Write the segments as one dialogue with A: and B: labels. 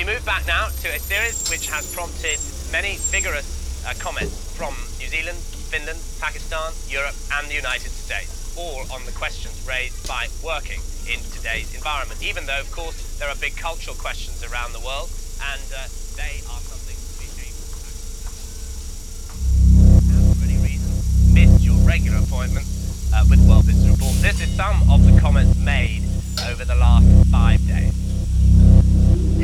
A: we move back now to a series which has prompted many vigorous uh, comments from New Zealand, Finland, Pakistan, Europe, and the United States, all on the questions raised by working in today's environment. Even though, of course, there are big cultural questions around the world, and uh, they are something to be ashamed of. for any reason, missed your regular appointment uh, with World Business Report. This is some of the comments made over the last five days.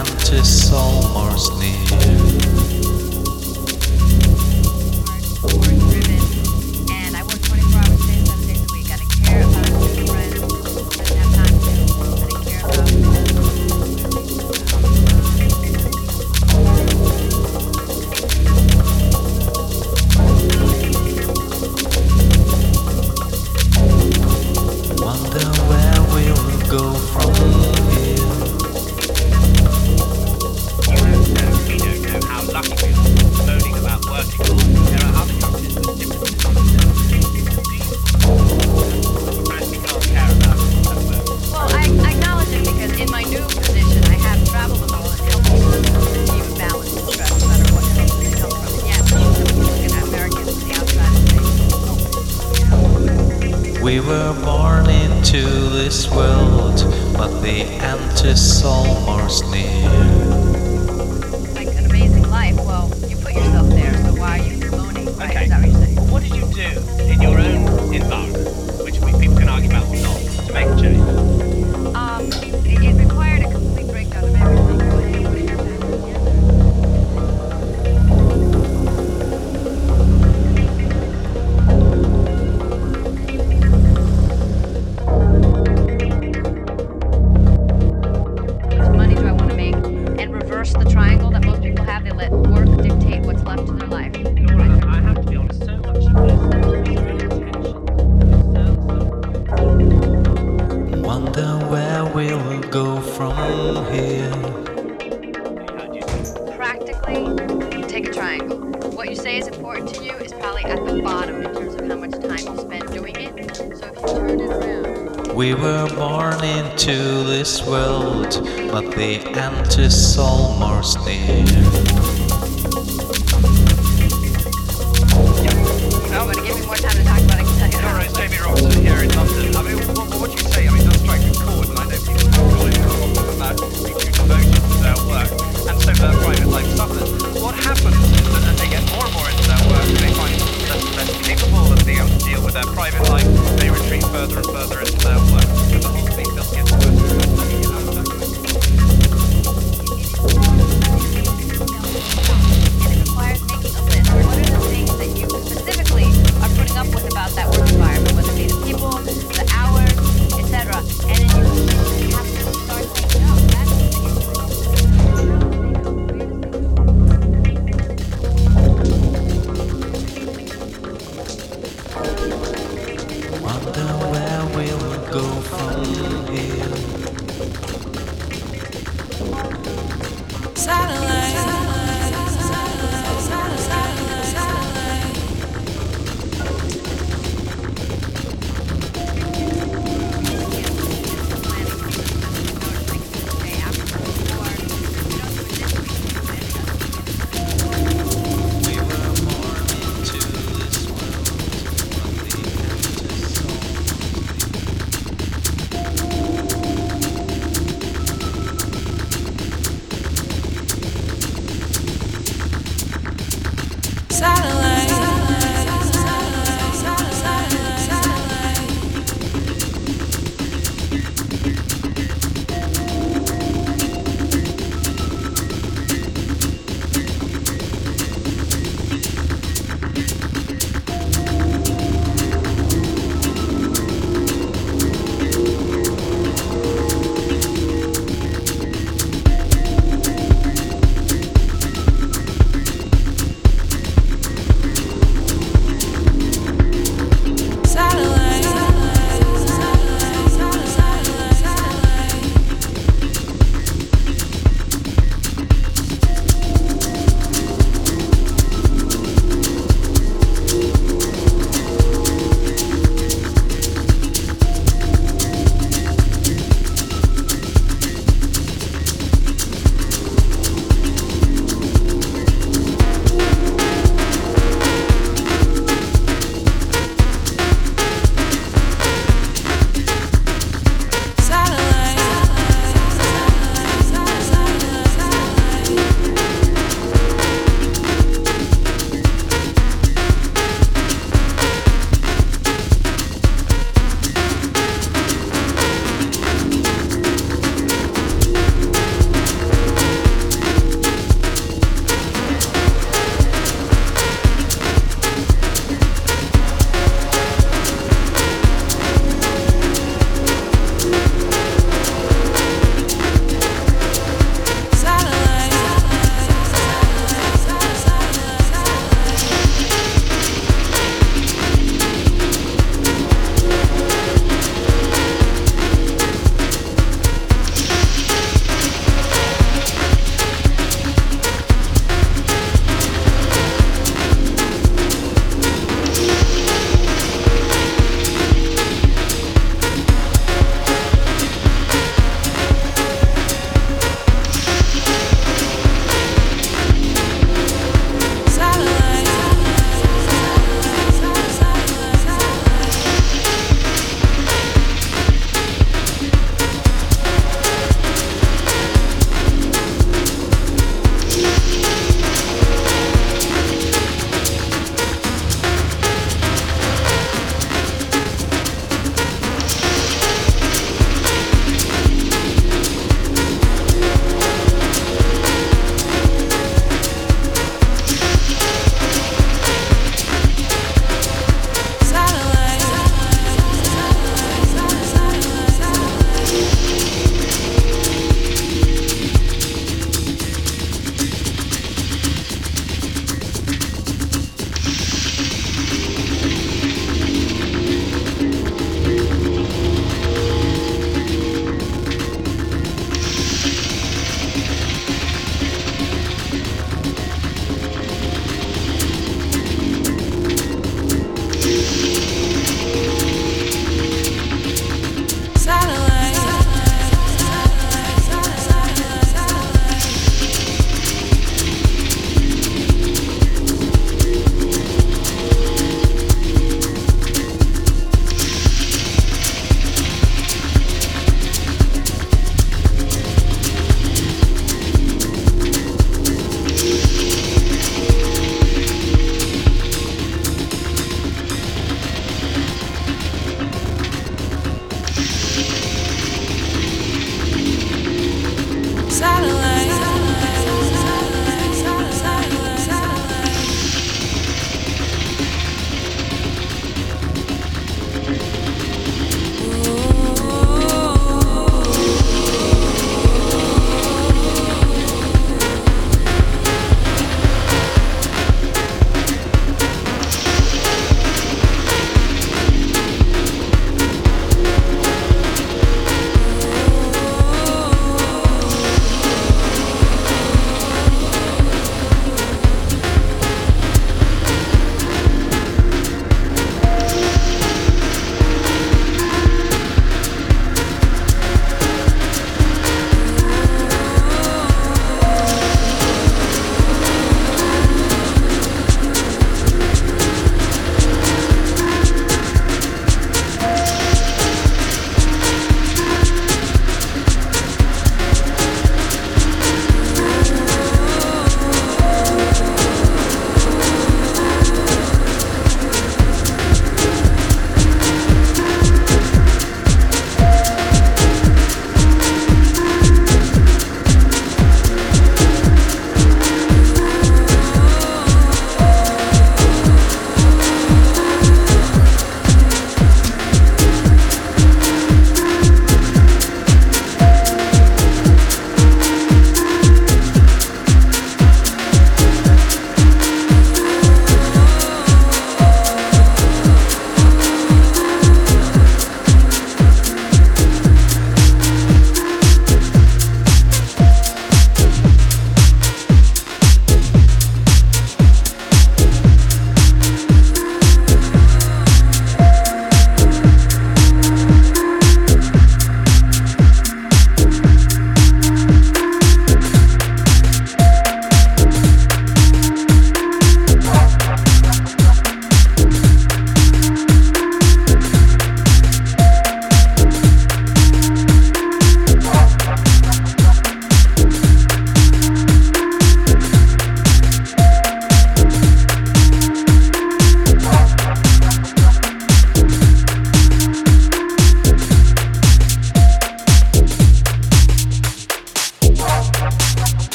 B: empty soul or sneer.
C: We were born into this world, but the end is almost near.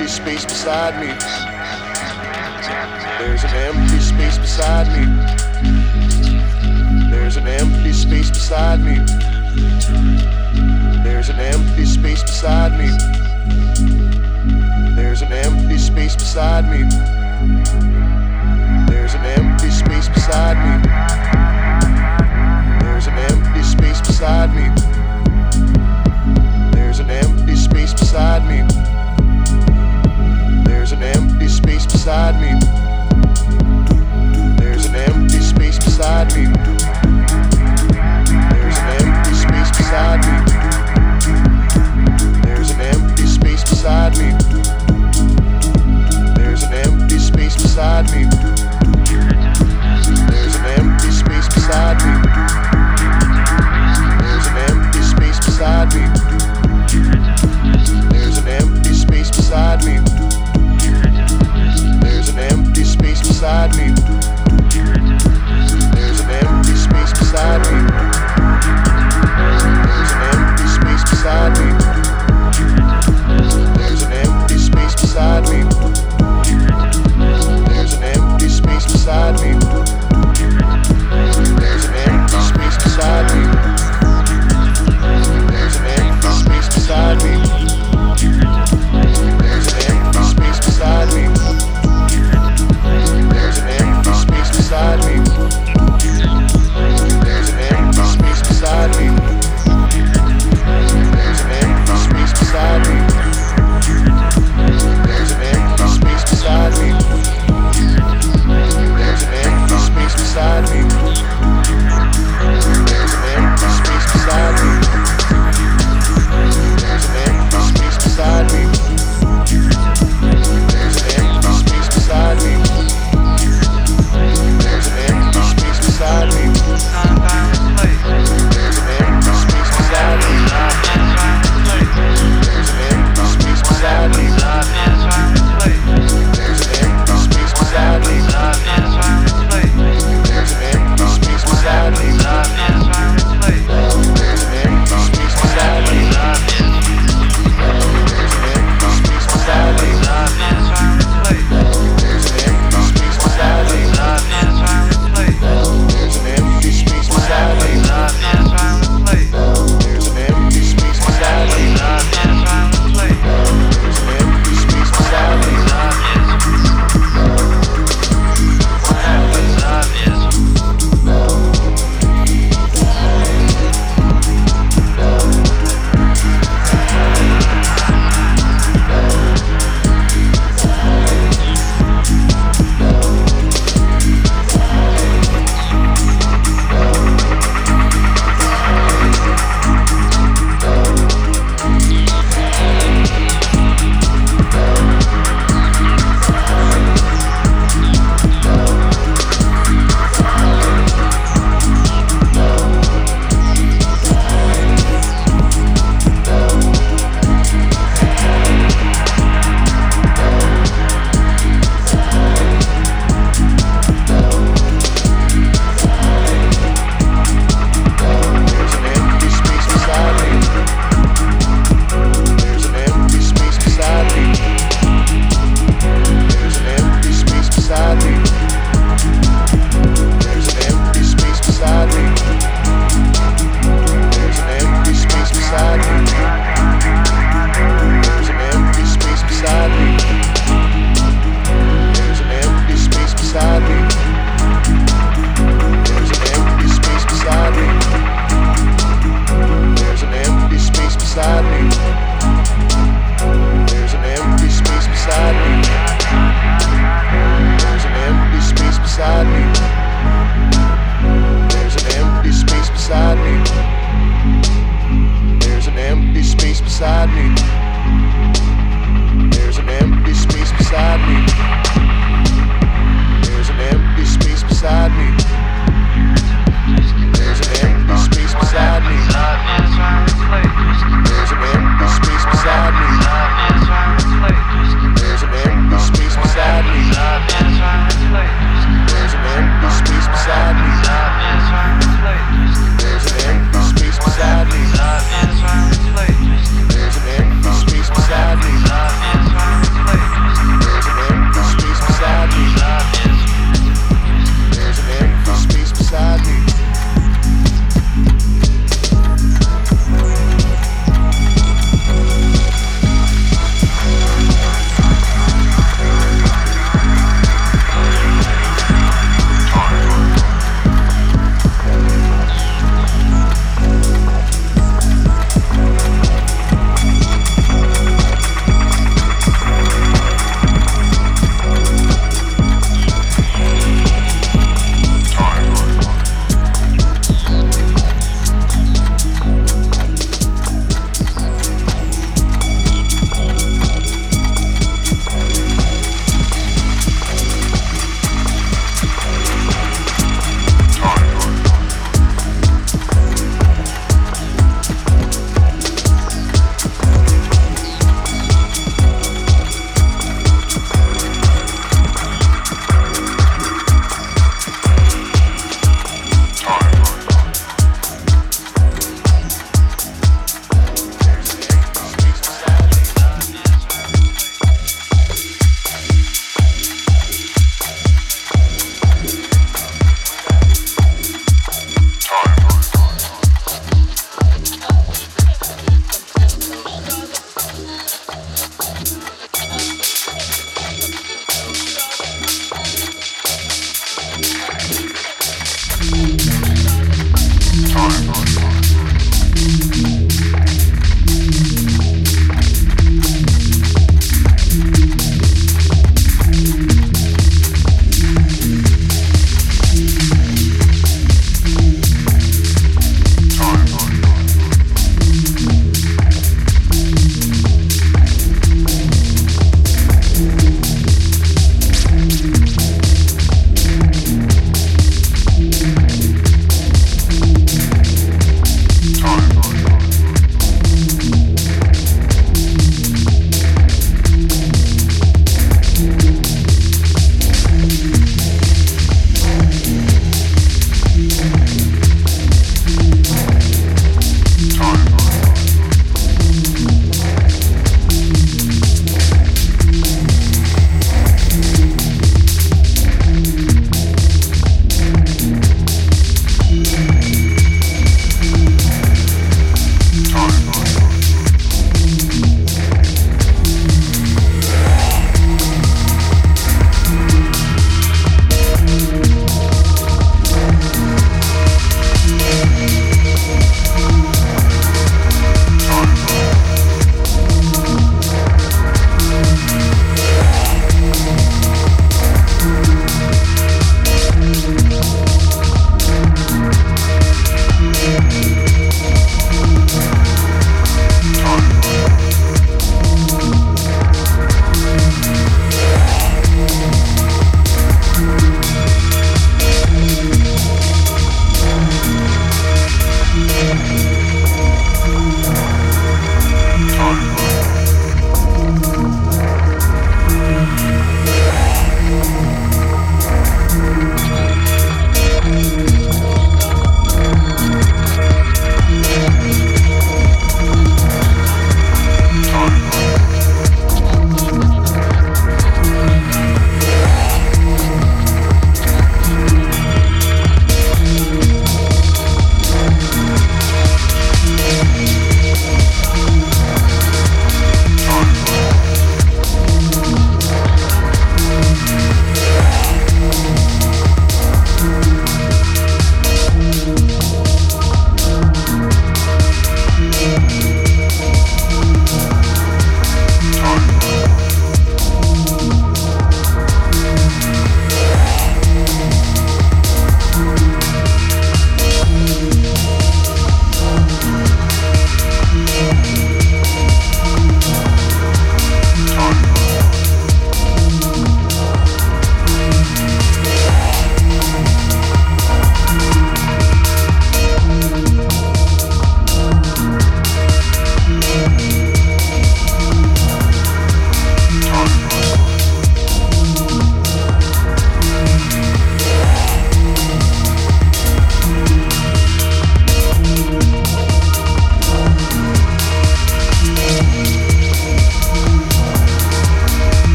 A: empty space beside me.
D: There's an empty space beside me.
E: There's an empty space beside me. There's an empty space beside me. There's an empty space beside me. There's an empty space beside me. There's an empty space beside me. There's an empty space beside me. beside me. There's an empty space beside me.